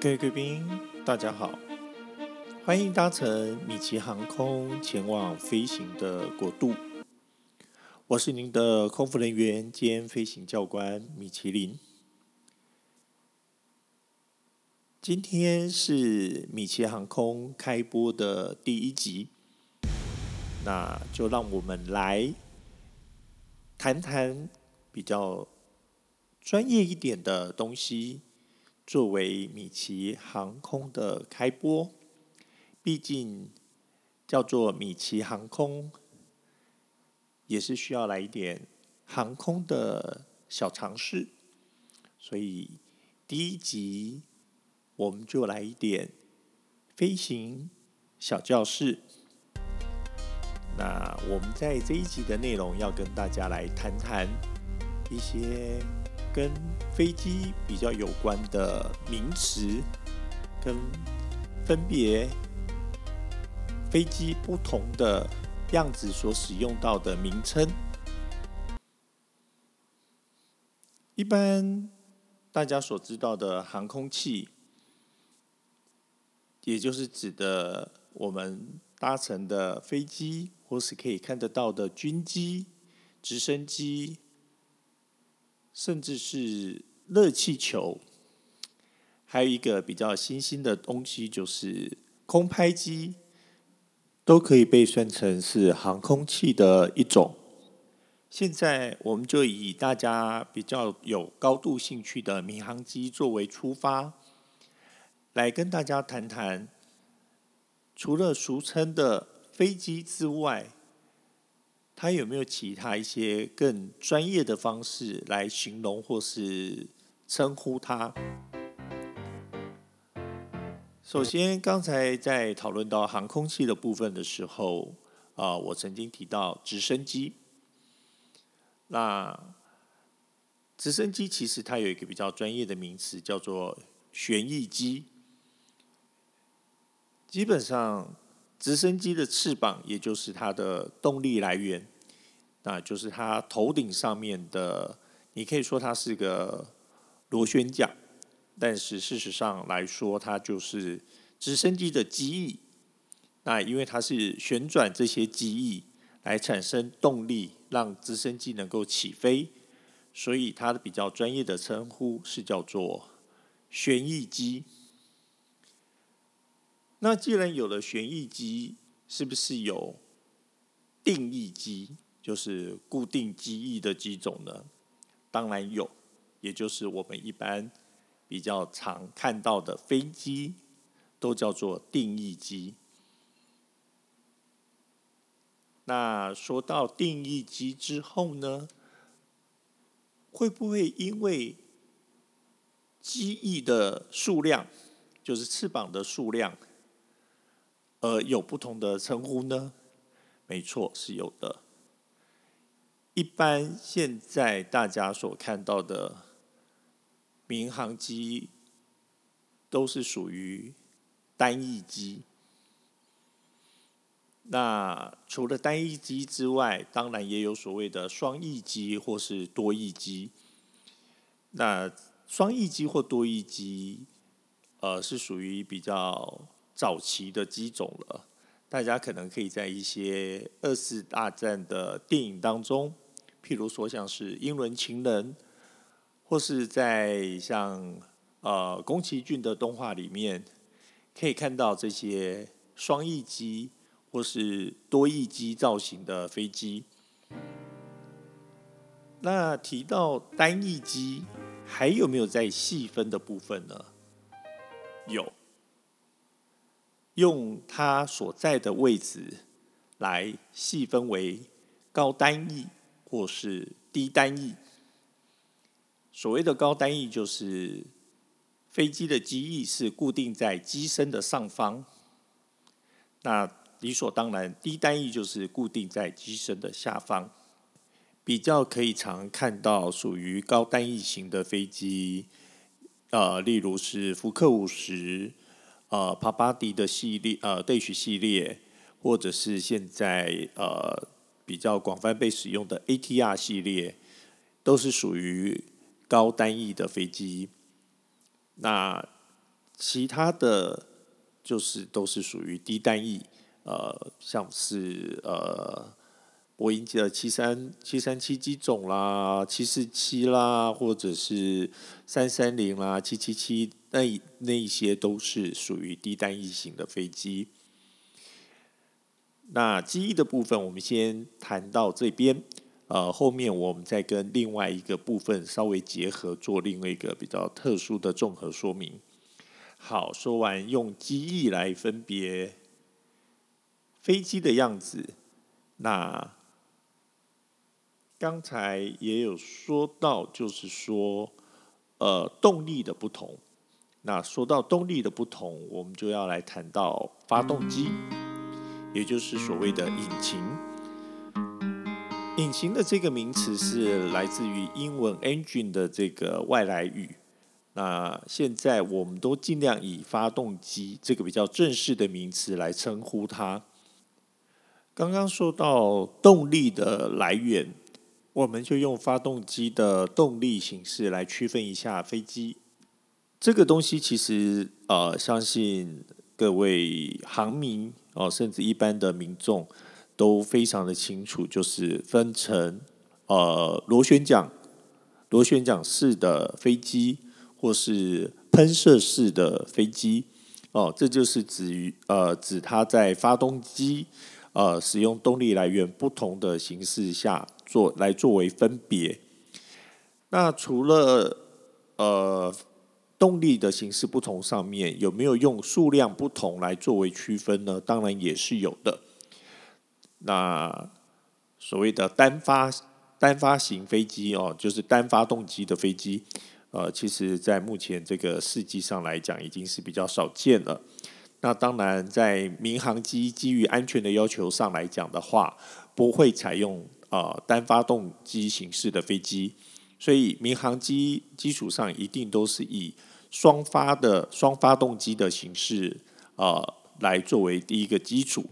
各位贵宾，大家好，欢迎搭乘米奇航空前往飞行的国度。我是您的空服人员兼飞行教官米其林。今天是米奇航空开播的第一集，那就让我们来谈谈比较专业一点的东西，作为米奇航空的开播，毕竟叫做米奇航空，也是需要来一点航空的小尝试，所以第一集我们就来一点飞行小教室。那我们在这一集的内容要跟大家来谈谈一些。跟飞机比较有关的名词，跟分别飞机不同的样子所使用到的名称，一般大家所知道的航空器，也就是指的我们搭乘的飞机，或是可以看得到的军机、直升机。甚至是热气球，还有一个比较新兴的东西，就是空拍机，都可以被算成是航空器的一种。现在我们就以大家比较有高度兴趣的民航机作为出发，来跟大家谈谈，除了俗称的飞机之外。它有没有其他一些更专业的方式来形容或是称呼它？首先，刚才在讨论到航空器的部分的时候，啊，我曾经提到直升机。那直升机其实它有一个比较专业的名词，叫做旋翼机。基本上。直升机的翅膀，也就是它的动力来源，那就是它头顶上面的。你可以说它是个螺旋桨，但是事实上来说，它就是直升机的机翼。那因为它是旋转这些机翼来产生动力，让直升机能够起飞，所以它的比较专业的称呼是叫做旋翼机。那既然有了旋翼机，是不是有定翼机，就是固定机翼的机种呢？当然有，也就是我们一般比较常看到的飞机，都叫做定翼机。那说到定翼机之后呢，会不会因为机翼的数量，就是翅膀的数量，呃，有不同的称呼呢？没错，是有的。一般现在大家所看到的民航机都是属于单翼机。那除了单翼机之外，当然也有所谓的双翼机或是多翼机。那双翼机或多翼机，呃，是属于比较。早期的机种了，大家可能可以在一些二次大战的电影当中，譬如说像是《英伦情人》，或是在像呃宫崎骏的动画里面，可以看到这些双翼机或是多翼机造型的飞机。那提到单翼机，还有没有在细分的部分呢？有。用它所在的位置来细分为高单翼或是低单翼。所谓的高单翼，就是飞机的机翼是固定在机身的上方。那理所当然，低单翼就是固定在机身的下方。比较可以常看到属于高单翼型的飞机，呃，例如是福克五十。呃，帕巴迪的系列，呃，Dash 系列，或者是现在呃比较广泛被使用的 ATR 系列，都是属于高单翼的飞机。那其他的就是都是属于低单翼，呃，像是呃。波音的七三七三七机种啦，七四七啦，或者是三三零啦，七七七，那那一些都是属于低单翼型的飞机。那机翼的部分，我们先谈到这边，呃，后面我们再跟另外一个部分稍微结合，做另外一个比较特殊的综合说明。好，说完用机翼来分别飞机的样子，那。刚才也有说到，就是说，呃，动力的不同。那说到动力的不同，我们就要来谈到发动机，也就是所谓的引擎。引擎的这个名词是来自于英文 engine 的这个外来语。那现在我们都尽量以发动机这个比较正式的名词来称呼它。刚刚说到动力的来源。我们就用发动机的动力形式来区分一下飞机。这个东西其实呃，相信各位航民哦，甚至一般的民众都非常的清楚，就是分成呃螺旋桨、螺旋桨式的飞机，或是喷射式的飞机哦，这就是指于呃指它在发动机呃使用动力来源不同的形式下。做来作为分别，那除了呃动力的形式不同上面，有没有用数量不同来作为区分呢？当然也是有的。那所谓的单发单发型飞机哦，就是单发动机的飞机，呃，其实在目前这个世纪上来讲，已经是比较少见了。那当然，在民航机基于安全的要求上来讲的话，不会采用。呃，单发动机形式的飞机，所以民航机基础上一定都是以双发的双发动机的形式、呃、来作为第一个基础。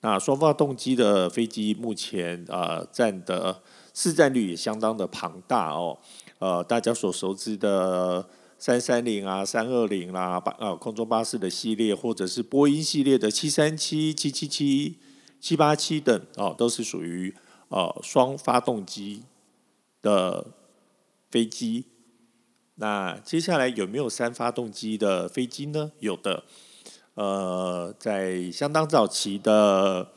那双发动机的飞机目前啊占的市占率也相当的庞大哦。呃，大家所熟知的三三零啊、三二零啦、巴呃空中巴士的系列，或者是波音系列的七三七、七七七、七八七等哦、都是属于。呃，双发动机的飞机，那接下来有没有三发动机的飞机呢？有的，呃，在相当早期的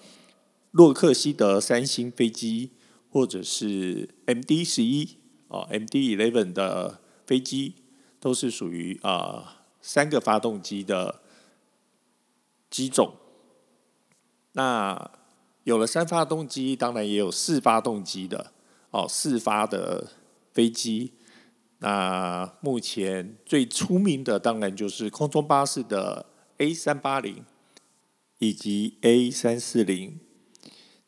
洛克希德三星飞机，或者是 MD 十一哦，MD eleven 的飞机，都是属于啊、呃、三个发动机的机种。那有了三发动机，当然也有四发动机的哦，四发的飞机。那目前最出名的，当然就是空中巴士的 A 三八零以及 A 三四零。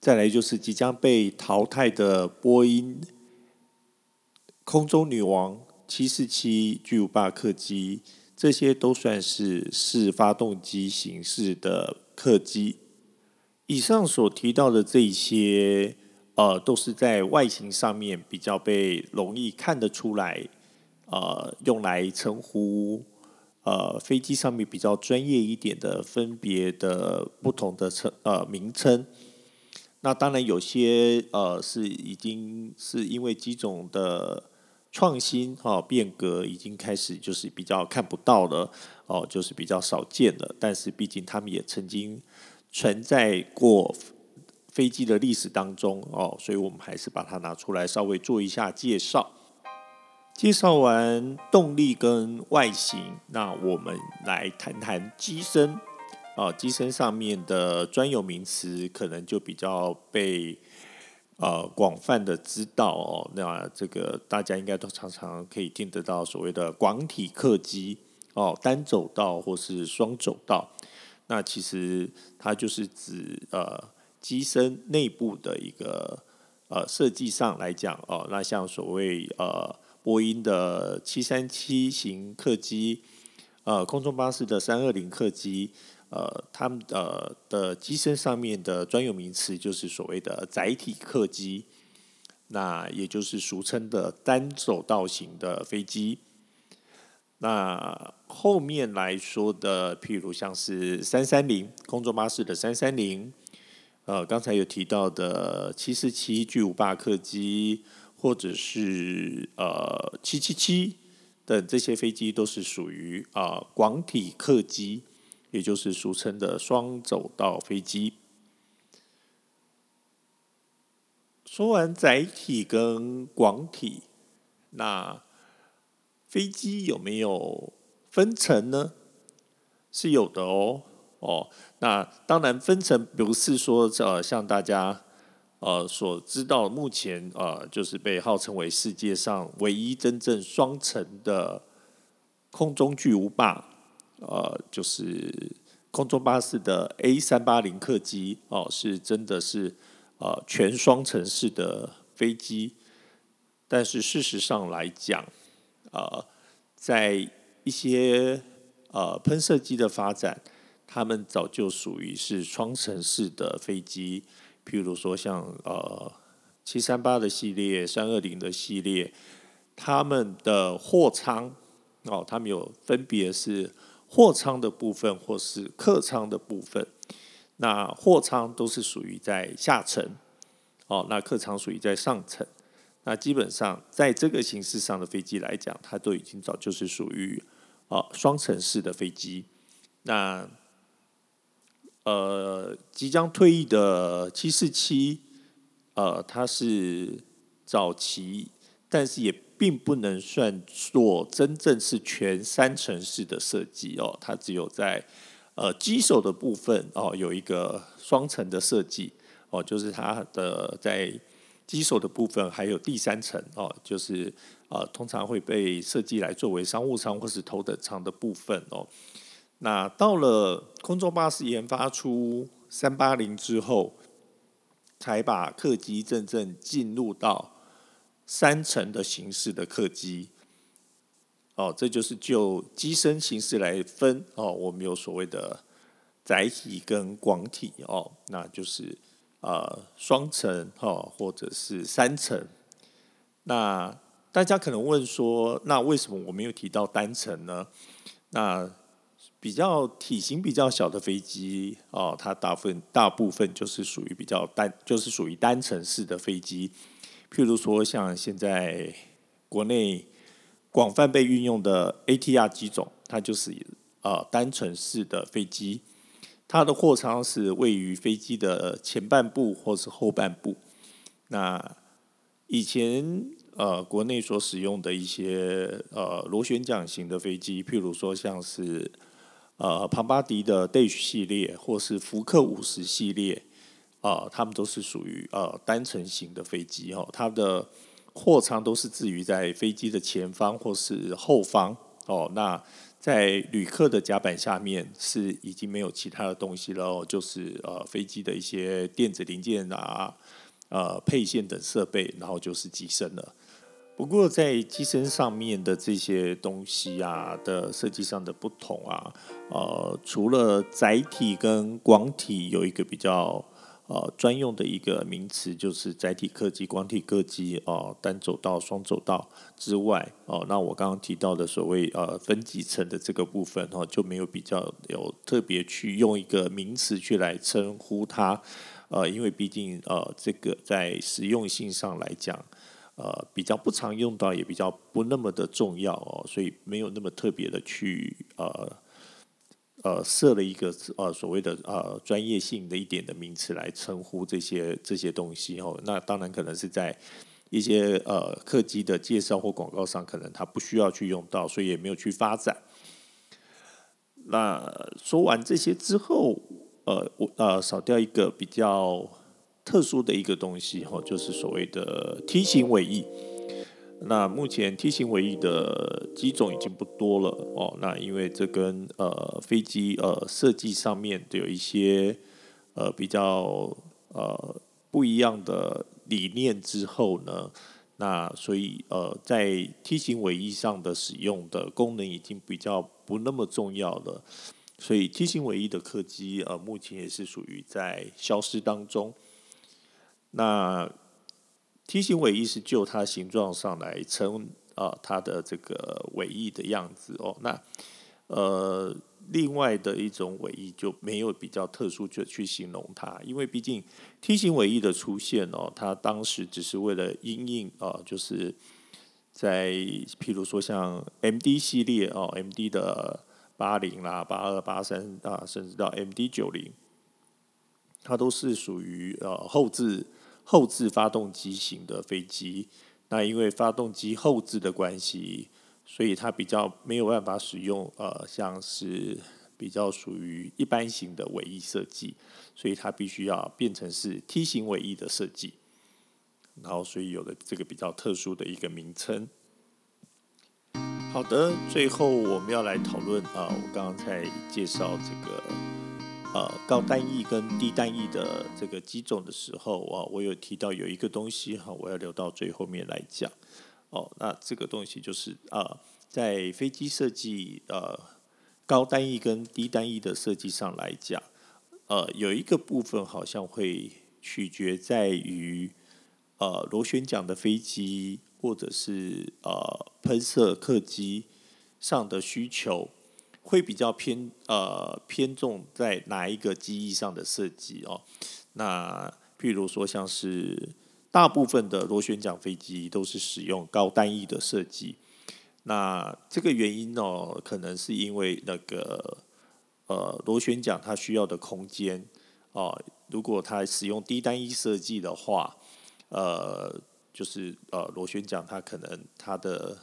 再来就是即将被淘汰的波音空中女王七四七巨无霸客机，这些都算是四发动机形式的客机。以上所提到的这些，呃，都是在外形上面比较被容易看得出来，呃，用来称呼呃飞机上面比较专业一点的分别的不同的称呃名称。那当然有些呃是已经是因为机种的创新哈、变革，已经开始就是比较看不到了哦、就是比较少见了。但是毕竟他们也曾经。存在过飞机的历史当中哦，所以我们还是把它拿出来稍微做一下介绍。介绍完动力跟外形，那我们来谈谈机身啊，机身上面的专有名词可能就比较被呃广泛的知道哦。那这个大家应该都常常可以听得到所谓的广体客机哦，单走道或是双走道。那其实它就是指呃机身内部的一个呃设计上来讲哦，那像所谓呃波音的七三七型客机，呃空中巴士的三二零客机，呃他们呃的机身上面的专有名词就是所谓的载体客机，那也就是俗称的单走道型的飞机。那后面来说的，譬如像是三三零空中巴士的三三零，呃，刚才有提到的七四七巨无霸客机，或者是呃七七七等这些飞机，都是属于啊、广体客机，也就是俗称的双走道飞机。说完载体跟广体，那飞机有没有分层呢？是有的哦。哦，那当然分层不是说呃像大家呃所知道，目前呃就是被号称为世界上唯一真正双层的空中巨无霸，呃，就是空中巴士的 A 三八零客机哦，是真的是。呃，全双层式的飞机，但是事实上来讲，呃，在一些呃喷射机的发展，他们早就属于是双层式的飞机，譬如说像呃七三八的系列、三二零的系列，他们的货舱哦，他们有分别是货舱的部分或是客舱的部分。那货舱都是属于在下层，哦，那客舱属于在上层。那基本上在这个形式上的飞机来讲，它都已经早就是属于啊双层式的飞机。那呃，即将退役的七四七，呃，它是早期，但是也并不能算作真正是全三层式的设计哦，它只有在。呃，机首的部分哦，有一个双层的设计哦，就是它的在机首的部分还有第三层哦，就是呃，通常会被设计来作为商务舱或是头等舱的部分哦。那到了空中巴士研发出三八零之后，才把客机真正进入到三层的形式的客机。哦，这就是就机身形式来分哦。我们有所谓的载体跟广体哦，那就是呃双层哦，或者是三层。那大家可能问说，那为什么我没有提到单层呢？那比较体型比较小的飞机哦，它大部分大部分就是属于比较单，就是属于单层式的飞机。譬如说，像现在国内。广泛被运用的 ATR 机种，它就是呃单层式的飞机，它的货舱是位于飞机的前半部或是后半部。那以前呃国内所使用的一些呃螺旋桨型的飞机，譬如说像是呃庞巴迪的 Dash 系列或是福克五十系列，啊、呃，它们都是属于呃单程型的飞机哦，它的。货舱都是置于在飞机的前方或是后方哦。那在旅客的甲板下面是已经没有其他的东西了哦，就是呃飞机的一些电子零件啊、呃配线等设备，然后就是机身了。不过在机身上面的这些东西啊的设计上的不同啊，呃，除了载体跟广体有一个比较。呃，专用的一个名词就是载体客机、广体客机哦、呃，单走道、双走道之外哦、那我刚刚提到的所谓呃分几层的这个部分哦、就没有比较有特别去用一个名词去来称呼它，呃，因为毕竟呃这个在实用性上来讲，呃比较不常用到，也比较不那么的重要哦，所以没有那么特别的去呃。呃，设了一个呃所谓的呃专业性的一点的名词来称呼这些这些东西哦。那当然可能是在一些呃客机的介绍或广告上，可能它不需要去用到，所以也没有去发展。那说完这些之后，呃，我呃少掉一个比较特殊的一个东西哦，就是所谓的梯形尾翼。那目前梯形尾翼的机种已经不多了哦。那因为这跟呃飞机呃设计上面有一些呃比较呃不一样的理念之后呢，那所以呃在梯形尾翼上的使用的功能已经比较不那么重要了。所以梯形尾翼的客机呃目前也是属于在消失当中。那梯形尾翼是就它形状上来称啊，它的这个尾翼的样子哦。那呃，另外的一种尾翼就没有比较特殊就去形容它，因为毕竟梯形尾翼的出现哦，它当时只是为了因应啊，就是在譬如说像 MD 系列哦，MD 的八零啦、八二、八三啊，甚至到 MD 九零，它都是属于呃后置后置发动机型的飞机。那因为发动机后置的关系。所以它比较没有办法使用，呃，像是比较属于一般型的尾翼设计，所以它必须要变成是梯形尾翼的设计，然后所以有了这个比较特殊的一个名称。好的，最后我们要来讨论啊，我刚刚在介绍这个呃高单翼跟低单翼的这个机种的时候啊，我有提到有一个东西哈，我要留到最后面来讲。哦，那这个东西就是呃，在飞机设计呃高单翼跟低单翼的设计上来讲，呃，有一个部分好像会取决在于呃螺旋桨的飞机或者是呃喷射客机上的需求，会比较偏呃偏重在哪一个机翼上的设计哦。那譬如说像是。大部分的螺旋桨飞机都是使用高单翼的设计，那这个原因呢，可能是因为那个呃螺旋桨它需要的空间哦，如果它使用低单翼设计的话，呃，就是呃螺旋桨它可能它的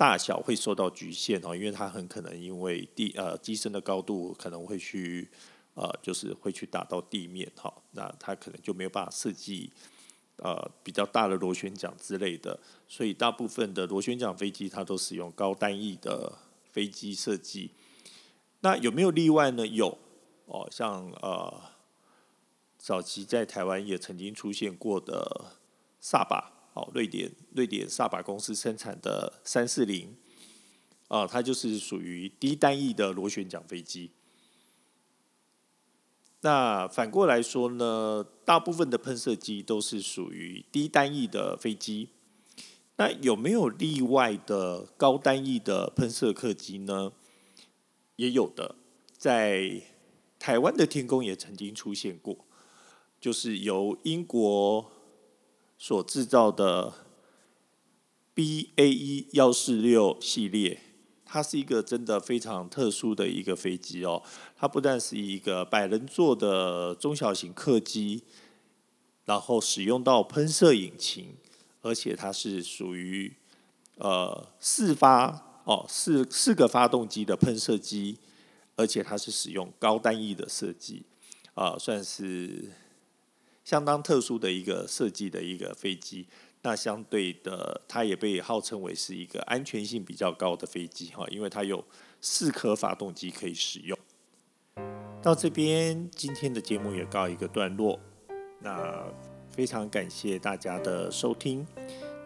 大小会受到局限哦，因为它很可能因为地呃机身的高度可能会去呃就是会去打到地面哈，那它可能就没有办法设计。呃，比较大的螺旋桨之类的，所以大部分的螺旋桨飞机它都使用高单翼的飞机设计。那有没有例外呢？有哦，像呃，早期在台湾也曾经出现过的萨巴哦，瑞典瑞典萨巴公司生产的三四零，啊，它就是属于低单翼的螺旋桨飞机。那反过来说呢，大部分的喷射机都是属于低单翼的飞机。那有没有例外的高单翼的喷射客机呢？也有的，在台湾的天空也曾经出现过，就是由英国所制造的 BAE 幺四六系列。它是一个真的非常特殊的一个飞机哦，它不但是一个百人座的中小型客机，然后使用到喷射引擎，而且它是属于呃四发哦四四个发动机的喷射机，而且它是使用高单翼的设计啊，算是相当特殊的一个设计的一个飞机。那相对的，它也被号称为是一个安全性比较高的飞机哈，因为它有四颗发动机可以使用。到这边，今天的节目也告一个段落。那非常感谢大家的收听。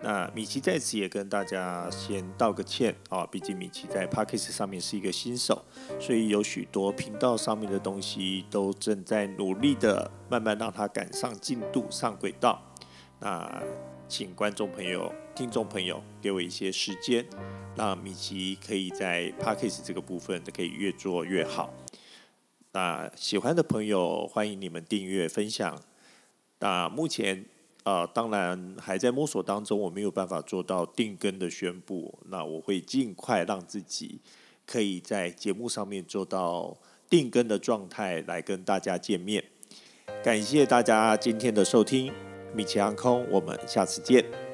那米奇在此也跟大家先道个歉啊，毕竟米奇在 Podcast 上面是一个新手，所以有许多频道上面的东西都正在努力的慢慢让它赶上进度、上轨道。那请观众朋友、听众朋友给我一些时间，让米奇可以在 Podcast 这个部分可以越做越好。那喜欢的朋友，欢迎你们订阅、分享。那目前啊，当然还在摸索当中，我没有办法做到定根的宣布。那我会尽快让自己可以在节目上面做到定根的状态，来跟大家见面。感谢大家今天的收听。米奇航空，我们下次见。